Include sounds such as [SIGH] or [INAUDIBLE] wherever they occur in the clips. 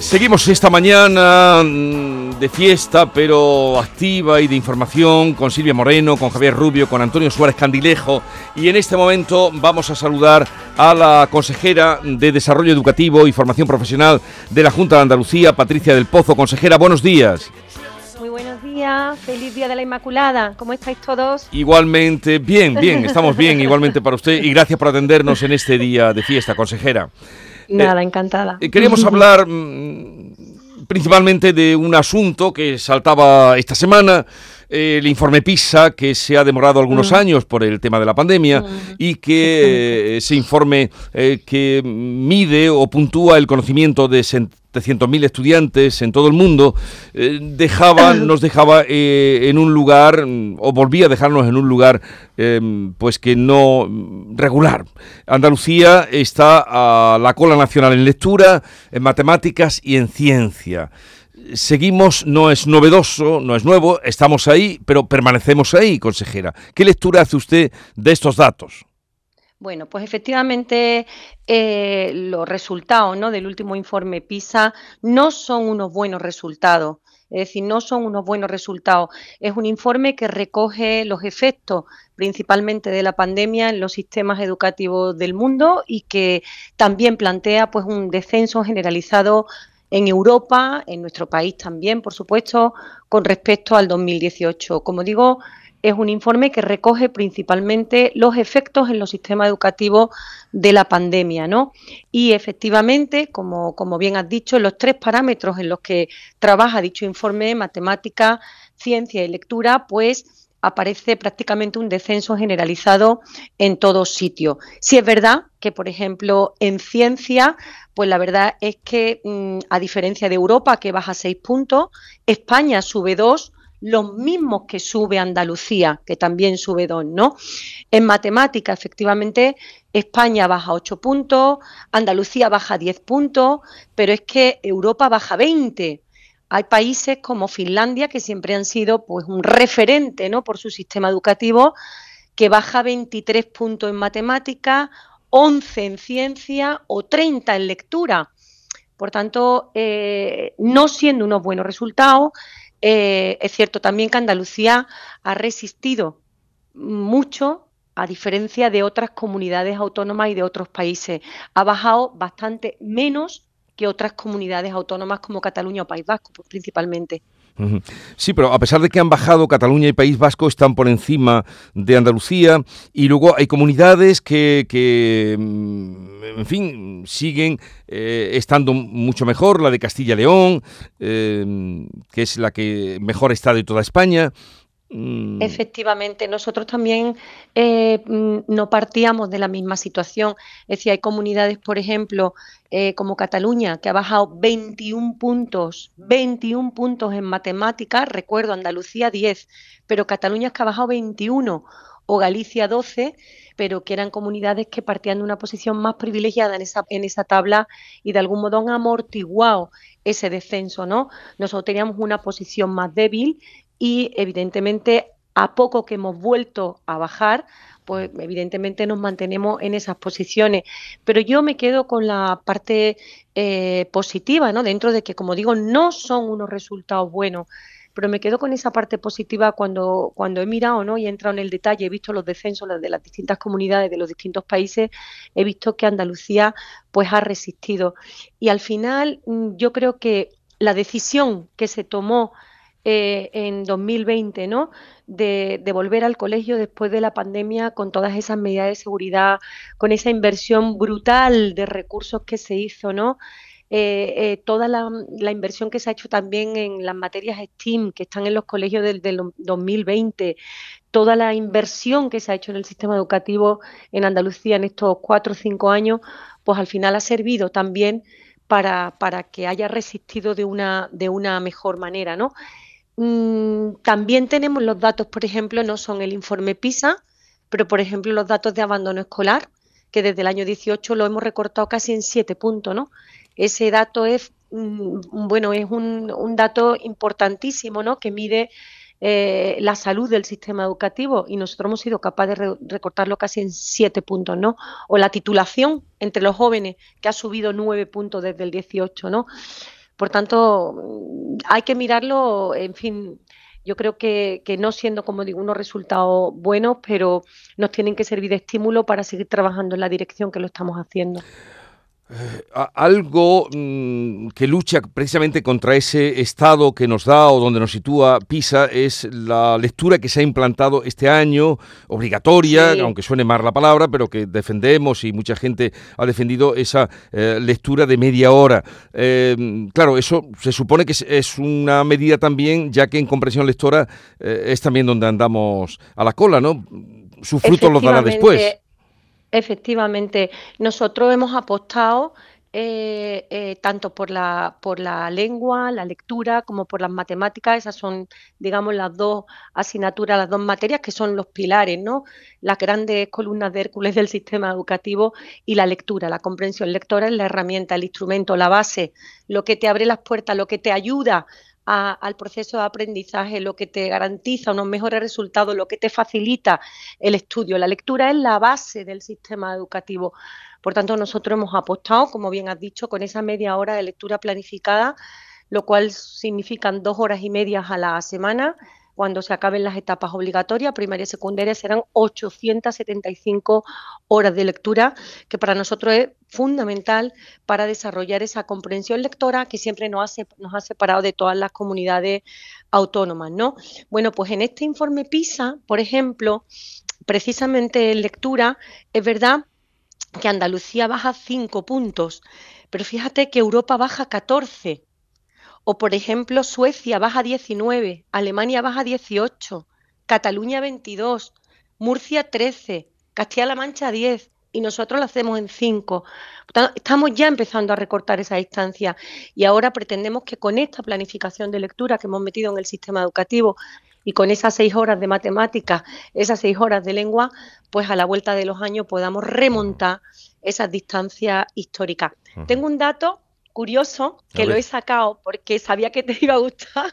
Seguimos esta mañana mm, de fiesta, pero activa y de información con Silvia Moreno, con Javier Rubio, con Antonio Suárez Candilejo. Y en este momento vamos a saludar a la consejera de Desarrollo Educativo y Formación Profesional de la Junta de Andalucía, Patricia del Pozo. Consejera, buenos días. Muy buenos días, feliz Día de la Inmaculada. ¿Cómo estáis todos? Igualmente, bien, bien, [LAUGHS] estamos bien, igualmente para usted. Y gracias por atendernos en este día de fiesta, consejera. Nada, eh, encantada. Eh, queríamos [LAUGHS] hablar mm, principalmente de un asunto que saltaba esta semana el informe PISA, que se ha demorado algunos mm. años por el tema de la pandemia, mm. y que ese informe eh, que mide o puntúa el conocimiento de 700.000 estudiantes en todo el mundo, eh, dejaba, [COUGHS] nos dejaba eh, en un lugar, o volvía a dejarnos en un lugar, em, pues que no regular. Andalucía está a la cola nacional en lectura, en matemáticas y en ciencia seguimos, no es novedoso, no es nuevo, estamos ahí, pero permanecemos ahí, consejera. ¿Qué lectura hace usted de estos datos? Bueno, pues efectivamente eh, los resultados ¿no? del último informe PISA no son unos buenos resultados. Es decir, no son unos buenos resultados. Es un informe que recoge los efectos principalmente de la pandemia en los sistemas educativos del mundo y que también plantea pues un descenso generalizado en Europa, en nuestro país también, por supuesto, con respecto al 2018. Como digo, es un informe que recoge principalmente los efectos en los sistemas educativos de la pandemia, ¿no? Y efectivamente, como, como bien has dicho, los tres parámetros en los que trabaja dicho informe, matemática, ciencia y lectura, pues aparece prácticamente un descenso generalizado en todos sitios. Si es verdad que, por ejemplo, en ciencia, pues la verdad es que, mm, a diferencia de Europa, que baja seis puntos, España sube dos, los mismos que sube Andalucía, que también sube dos, ¿no? En matemática, efectivamente, España baja ocho puntos, Andalucía baja diez puntos, pero es que Europa baja veinte. Hay países como Finlandia que siempre han sido pues un referente, ¿no? por su sistema educativo que baja 23 puntos en matemática, 11 en ciencia o 30 en lectura. Por tanto, eh, no siendo unos buenos resultados, eh, es cierto también que Andalucía ha resistido mucho a diferencia de otras comunidades autónomas y de otros países. Ha bajado bastante menos que otras comunidades autónomas como Cataluña o País Vasco, pues, principalmente. Sí, pero a pesar de que han bajado Cataluña y País Vasco, están por encima de Andalucía y luego hay comunidades que, mm, en fin, siguen eh, estando mucho mejor, la de Castilla y León, eh, que es la que mejor está de toda España. Mm. Efectivamente, nosotros también eh, mm, no partíamos de la misma situación. Es decir, hay comunidades, por ejemplo, eh, como Cataluña, que ha bajado 21 puntos, 21 puntos en matemáticas, recuerdo Andalucía 10, pero Cataluña es que ha bajado 21, o Galicia 12, pero que eran comunidades que partían de una posición más privilegiada en esa, en esa tabla y de algún modo han amortiguado ese descenso, ¿no? Nosotros teníamos una posición más débil y evidentemente a poco que hemos vuelto a bajar, pues evidentemente nos mantenemos en esas posiciones. Pero yo me quedo con la parte eh, positiva, ¿no? Dentro de que, como digo, no son unos resultados buenos, pero me quedo con esa parte positiva cuando, cuando he mirado ¿no? y he entrado en el detalle, he visto los descensos de las distintas comunidades de los distintos países, he visto que Andalucía pues ha resistido. Y al final mm, yo creo que la decisión que se tomó eh, en 2020, ¿no? De, volver al colegio después de la pandemia con todas esas medidas de seguridad, con esa inversión brutal de recursos que se hizo, ¿no? Eh, eh, toda la, inversión que se ha hecho también en las materias STEAM que están en los colegios del, 2020, toda la inversión que se ha hecho en el sistema educativo en Andalucía en estos cuatro o cinco años, pues al final ha servido también para, para que haya resistido de una, de una mejor manera, ¿no? Mm, también tenemos los datos, por ejemplo, no son el informe PISA, pero por ejemplo los datos de abandono escolar, que desde el año 18 lo hemos recortado casi en siete puntos, ¿no? Ese dato es, mm, bueno, es un, dato importantísimo, ¿no? Que mide eh, la salud del sistema educativo y nosotros hemos sido capaces de recortarlo casi en siete puntos, ¿no? O la titulación entre los jóvenes, que ha subido nueve puntos desde el 18, ¿no? Por tanto, hay que mirarlo, en fin, yo creo que, que, no siendo, como digo, unos resultados buenos, pero nos tienen que servir de estímulo para seguir trabajando en la dirección que lo estamos haciendo. Eh, algo mm, que lucha precisamente contra ese estado que nos da o donde nos sitúa PISA es la lectura que se ha implantado este año, obligatoria, aunque suene mal la palabra, pero que defendemos y mucha gente ha defendido esa eh, lectura de media hora. Eh, claro, eso se supone que es, una medida también, ya que en comprensión lectora es también donde andamos a la cola, ¿no? Su fruto lo dará después. Efectivamente, nosotros hemos apostado eh, eh, tanto por la, por la lengua, la lectura, como por las matemáticas. Esas son, digamos, las dos asignaturas, las dos materias que son los pilares, ¿no? Las grandes columnas de Hércules del sistema educativo y la lectura, la comprensión lectora es la herramienta, el instrumento, la base, lo que te abre las puertas, lo que te ayuda al proceso de aprendizaje, lo que te garantiza unos mejores resultados, lo que te facilita el estudio. La lectura es la base del sistema educativo. Por tanto, nosotros hemos apostado, como bien has dicho, con esa media hora de lectura planificada, lo cual significan dos horas y media a la semana cuando se acaben las etapas obligatorias, primaria y secundaria, serán 875 horas de lectura, que para nosotros es fundamental para desarrollar esa comprensión lectora que siempre nos, ha separado de todas las comunidades autónomas, ¿no? Bueno, pues en este informe PISA, por ejemplo, precisamente en lectura, es verdad que Andalucía baja 5 puntos, pero fíjate que Europa baja 14. O, por ejemplo, Suecia baja 19, Alemania baja 18, Cataluña 22, Murcia 13, Castilla-La Mancha 10 y nosotros lo hacemos en 5. Estamos ya empezando a recortar esa distancia y ahora pretendemos que con esta planificación de lectura que hemos metido en el sistema educativo y con esas seis horas de matemáticas, esas seis horas de lengua, pues a la vuelta de los años podamos remontar esas distancias históricas. Tengo un dato curioso que lo he sacado porque sabía que te iba a gustar.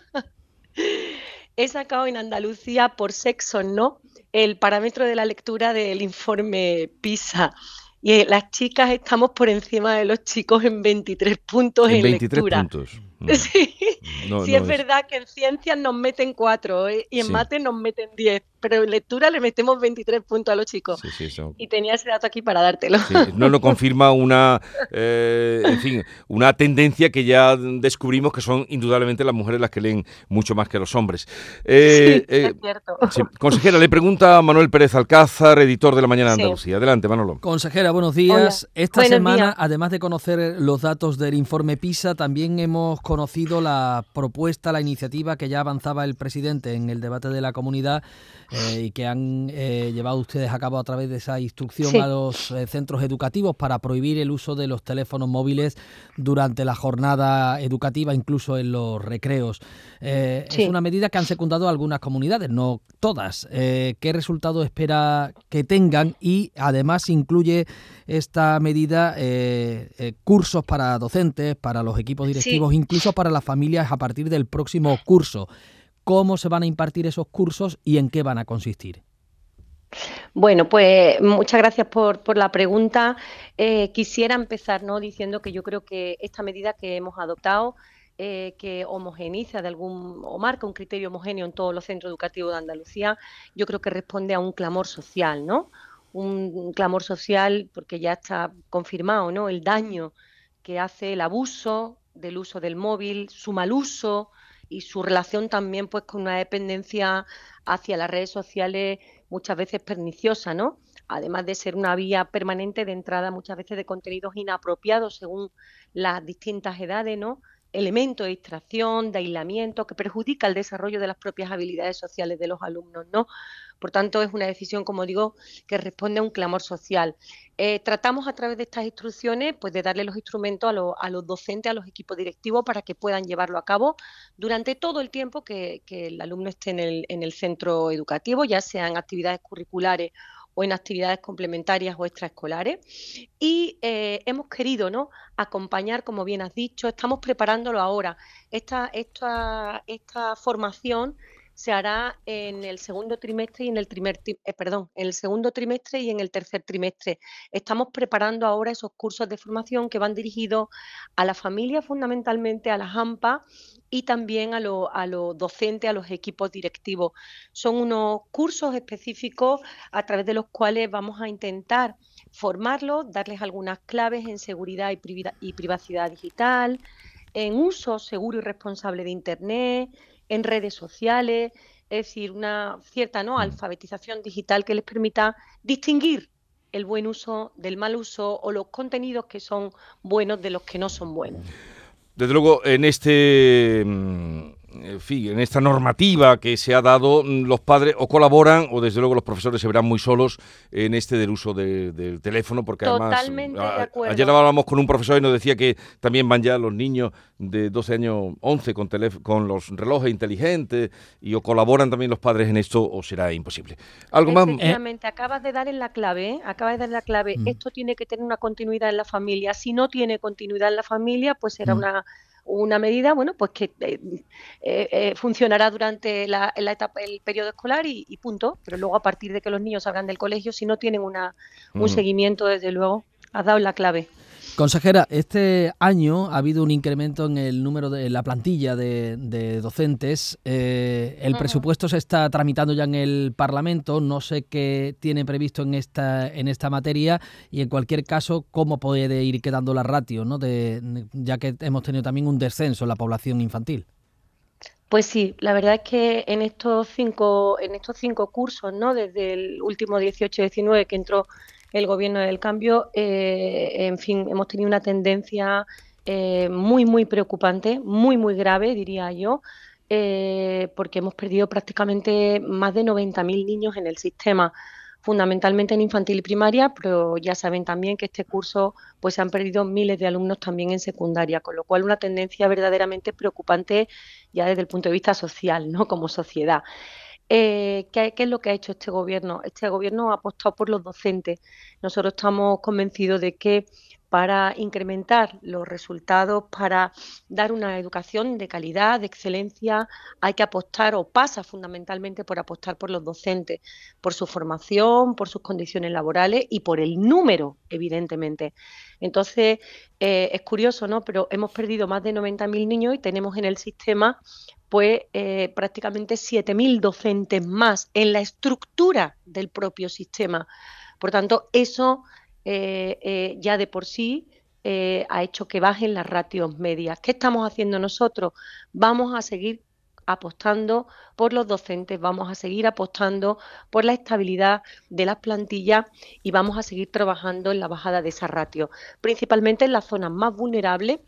he sacado en Andalucía por sexo, ¿no? El parámetro de la lectura del informe PISA. Y eh, las chicas estamos por encima de los chicos en 23 puntos en, 23 puntos. [LAUGHS] Sí, sí es, verdad que en ciencias nos meten 4 eh, y en mate nos meten 10 pero en lectura le metemos 23 puntos a los chicos. Y tenía ese dato aquí para dártelo. no lo confirma una, eh, en fin, una tendencia que ya descubrimos que son indudablemente las mujeres las que leen mucho más que los hombres. Eh, es eh, cierto. Consejera, le pregunta a Manuel Pérez Alcázar, editor de La Mañana de Andalucía. Adelante, Manolo. Consejera, buenos días. Esta semana, además de conocer los datos del informe PISA, también hemos conocido la propuesta, la iniciativa que ya avanzaba el presidente en el debate de la comunidad eh, y que han eh, llevado ustedes a cabo a través de esa instrucción a los eh, centros educativos para prohibir el uso de los teléfonos móviles durante la jornada educativa, incluso en los recreos. Es una medida que han secundado algunas comunidades, no todas. ¿Qué resultado espera que tengan? Y además incluye esta medida cursos para docentes, para los equipos directivos, incluso para las familias a partir del próximo curso cómo se van a impartir esos cursos y en qué van a consistir. Bueno, pues muchas gracias por, la pregunta. Eh, quisiera empezar ¿no? diciendo que yo creo que esta medida que hemos adoptado, eh, que homogeniza de algún o marca un criterio homogéneo en todos los centros educativos de Andalucía, yo creo que responde a un clamor social, ¿no? Un, clamor social porque ya está confirmado, ¿no? El daño que hace el abuso del uso del móvil, su mal uso, y su relación también pues con una dependencia hacia las redes sociales muchas veces perniciosa, ¿no? Además de ser una vía permanente de entrada muchas veces de contenidos inapropiados según las distintas edades, ¿no? Elemento de distracción, de aislamiento que perjudica el desarrollo de las propias habilidades sociales de los alumnos, ¿no? Por tanto, es una decisión, como digo, que responde a un clamor social. Eh, tratamos a través de estas instrucciones pues, de darle los instrumentos a, los docentes, a los equipos directivos, para que puedan llevarlo a cabo durante todo el tiempo que, el alumno esté en el, en el centro educativo, ya sean actividades curriculares o en actividades complementarias o extraescolares. Y eh, hemos querido ¿no? acompañar, como bien has dicho, estamos preparándolo ahora. Esta, esta, esta formación se hará en el segundo trimestre y en el primer, eh, perdón, en el segundo trimestre y en el tercer trimestre. Estamos preparando ahora esos cursos de formación que van dirigidos a la familia fundamentalmente, a las AMPA y también a los docentes, a los equipos directivos. Son unos cursos específicos a través de los cuales vamos a intentar formarlos, darles algunas claves en seguridad y privacidad digital, en uso seguro y responsable de Internet, en redes sociales, es decir, una cierta ¿no? Mm. alfabetización digital que les permita distinguir el buen uso del mal uso o los contenidos que son buenos de los que no son buenos. Desde luego, en este mm, en fin, en esta normativa que se ha dado, mm, los padres o colaboran o desde luego los profesores se verán muy solos en este del uso del teléfono, porque Totalmente además de acuerdo. ayer hablábamos con un profesor y nos decía que también van ya los niños de 12 años, 11 con, con los relojes inteligentes y o colaboran también los padres en esto o será imposible. Algo más. Efectivamente, acabas de dar en la clave, ¿eh? acabas de dar en la clave. Mm. Esto tiene que tener una continuidad en la familia. Si no tiene continuidad en la familia, pues será mm. una una medida, bueno, pues que eh, eh, eh, funcionará durante la, etapa, el periodo escolar y, punto. Pero luego a partir de que los niños salgan del colegio, si no tienen una, un mm. seguimiento, desde luego, has dado la clave. Consejera, este año ha habido un incremento en el número de la plantilla de, docentes. Eh, el presupuesto se está tramitando ya en el Parlamento. No sé qué tiene previsto en esta en esta materia y en cualquier caso cómo puede ir quedando la ratio, ¿no? De, ya que hemos tenido también un descenso en la población infantil. Pues sí, la verdad es que en estos cinco en estos cinco cursos, ¿no? Desde el último 18-19 que entró el gobierno del cambio, eh, en fin, hemos tenido una tendencia eh, muy, muy preocupante, muy, muy grave, diría yo, eh, porque hemos perdido prácticamente más de 90.000 niños en el sistema fundamentalmente en infantil y primaria, pero ya saben también que este curso pues se han perdido miles de alumnos también en secundaria, con lo cual una tendencia verdaderamente preocupante ya desde el punto de vista social, ¿no? Como sociedad. Eh, ¿qué, es lo que ha hecho este gobierno? Este gobierno ha apostado por los docentes. Nosotros estamos convencidos de que para incrementar los resultados, para dar una educación de calidad, de excelencia, hay que apostar o pasa fundamentalmente por apostar por los docentes, por su formación, por sus condiciones laborales y por el número, evidentemente. Entonces, eh, es curioso, ¿no? Pero hemos perdido más de 90.000 niños y tenemos en el sistema pues eh, prácticamente 7.000 docentes más en la estructura del propio sistema. Por tanto, eso eh, eh, ya de por sí ha hecho que bajen las ratios medias. ¿Qué estamos haciendo nosotros? Vamos a seguir apostando por los docentes, vamos a seguir apostando por la estabilidad de las plantillas y vamos a seguir trabajando en la bajada de esa ratio, principalmente en las zonas más vulnerables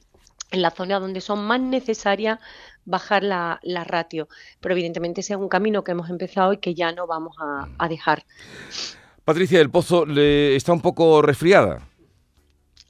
en la zona donde son más necesarias bajar la, ratio. Pero evidentemente ese es un camino que hemos empezado y que ya no vamos a, dejar. Patricia del Pozo le está un poco resfriada.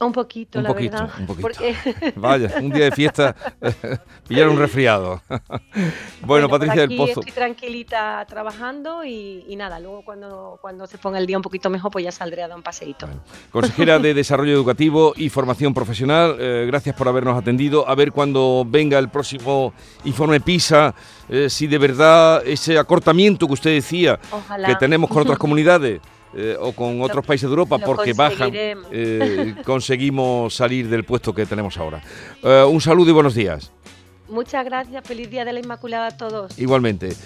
Un poquito, la verdad. Un poquito. [LAUGHS] Vaya, un día de fiesta, [LAUGHS] pillar un resfriado. [LAUGHS] bueno, Patricia del Pozo. Estoy tranquilita trabajando y, nada, luego cuando, cuando se ponga el día un poquito mejor, pues ya saldré a dar un paseíto. Consejera de Desarrollo Educativo y Formación Profesional, eh, gracias por habernos atendido. A ver cuando venga el próximo informe PISA, eh, si de verdad ese acortamiento que usted decía que tenemos con otras comunidades. Eh, o con otros países de Europa porque bajan, eh, conseguimos salir del puesto que tenemos ahora. Eh, un saludo y buenos días. Muchas gracias, feliz Día de la Inmaculada a todos. Igualmente.